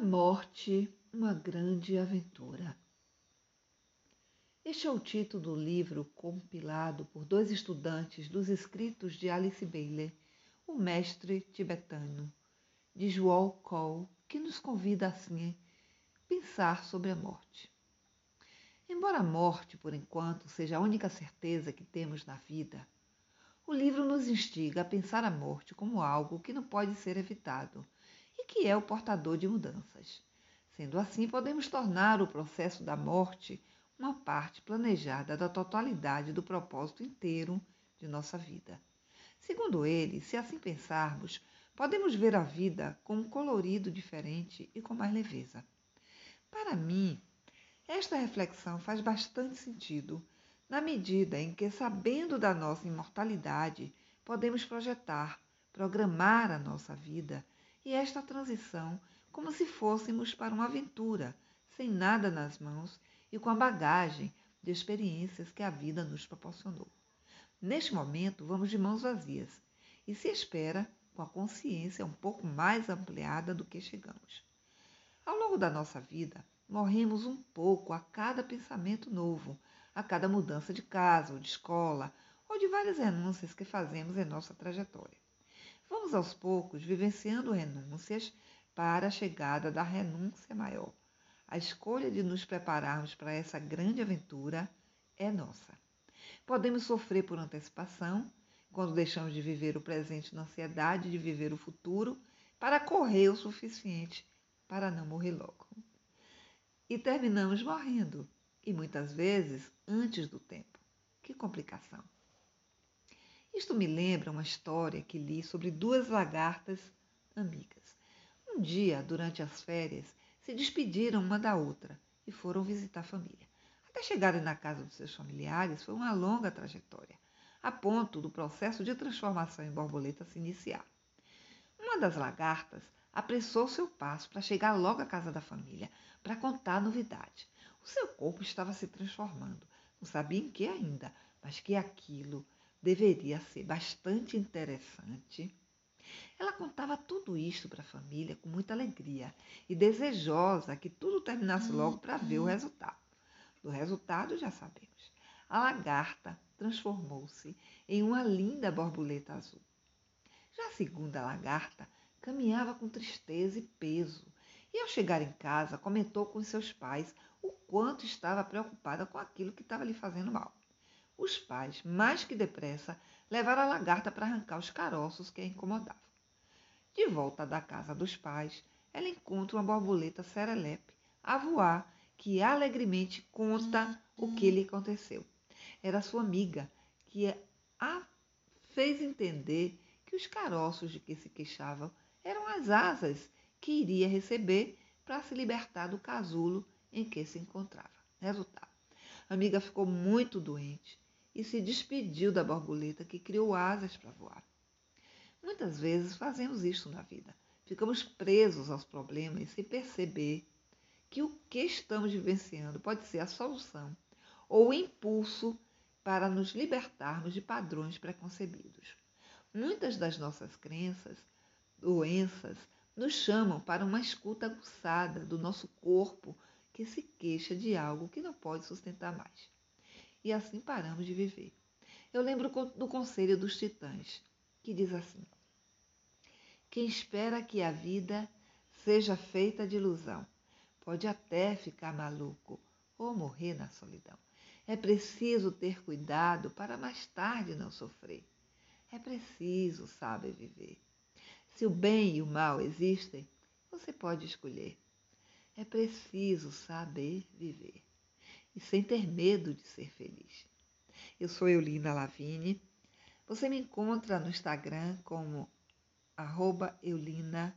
A morte, uma grande aventura. Este é o título do livro compilado por dois estudantes dos escritos de Alice Bailey, o mestre tibetano, de João Cole, que nos convida assim a pensar sobre a morte. Embora a morte, por enquanto, seja a única certeza que temos na vida, o livro nos instiga a pensar a morte como algo que não pode ser evitado que é o portador de mudanças. Sendo assim, podemos tornar o processo da morte uma parte planejada da totalidade do propósito inteiro de nossa vida. Segundo ele, se assim pensarmos, podemos ver a vida com um colorido diferente e com mais leveza. Para mim, esta reflexão faz bastante sentido, na medida em que, sabendo da nossa imortalidade, podemos projetar, programar a nossa vida e esta transição como se fôssemos para uma aventura, sem nada nas mãos e com a bagagem de experiências que a vida nos proporcionou. Neste momento, vamos de mãos vazias e se espera com a consciência um pouco mais ampliada do que chegamos. Ao longo da nossa vida, morremos um pouco a cada pensamento novo, a cada mudança de casa ou de escola, ou de várias renúncias que fazemos em nossa trajetória. Vamos aos poucos vivenciando renúncias para a chegada da renúncia maior. A escolha de nos prepararmos para essa grande aventura é nossa. Podemos sofrer por antecipação, quando deixamos de viver o presente na ansiedade de viver o futuro, para correr o suficiente para não morrer logo. E terminamos morrendo, e muitas vezes antes do tempo. Que complicação! Isto me lembra uma história que li sobre duas lagartas amigas. Um dia, durante as férias, se despediram uma da outra e foram visitar a família. Até chegarem na casa dos seus familiares foi uma longa trajetória, a ponto do processo de transformação em borboleta se iniciar. Uma das lagartas apressou seu passo para chegar logo à casa da família para contar a novidade. O seu corpo estava se transformando, não sabia em que ainda, mas que aquilo deveria ser bastante interessante. Ela contava tudo isto para a família com muita alegria e desejosa que tudo terminasse logo para ver o resultado. Do resultado já sabemos. A lagarta transformou-se em uma linda borboleta azul. Já a segunda lagarta caminhava com tristeza e peso, e ao chegar em casa comentou com seus pais o quanto estava preocupada com aquilo que estava lhe fazendo mal. Os pais, mais que depressa, levaram a lagarta para arrancar os caroços que a incomodavam. De volta da casa dos pais, ela encontra uma borboleta serelepe a voar, que alegremente conta o que lhe aconteceu. Era sua amiga, que a fez entender que os caroços de que se queixavam eram as asas que iria receber para se libertar do casulo em que se encontrava. Resultado: a amiga ficou muito doente e se despediu da borboleta que criou asas para voar. Muitas vezes fazemos isto na vida. Ficamos presos aos problemas sem perceber que o que estamos vivenciando pode ser a solução ou o impulso para nos libertarmos de padrões preconcebidos. Muitas das nossas crenças, doenças, nos chamam para uma escuta aguçada do nosso corpo que se queixa de algo que não pode sustentar mais e assim paramos de viver. Eu lembro do conselho dos titãs, que diz assim: Quem espera que a vida seja feita de ilusão, pode até ficar maluco ou morrer na solidão. É preciso ter cuidado para mais tarde não sofrer. É preciso saber viver. Se o bem e o mal existem, você pode escolher. É preciso saber viver e sem ter medo de ser feliz. Eu sou Eulina Lavini. Você me encontra no Instagram como arroba Eulina.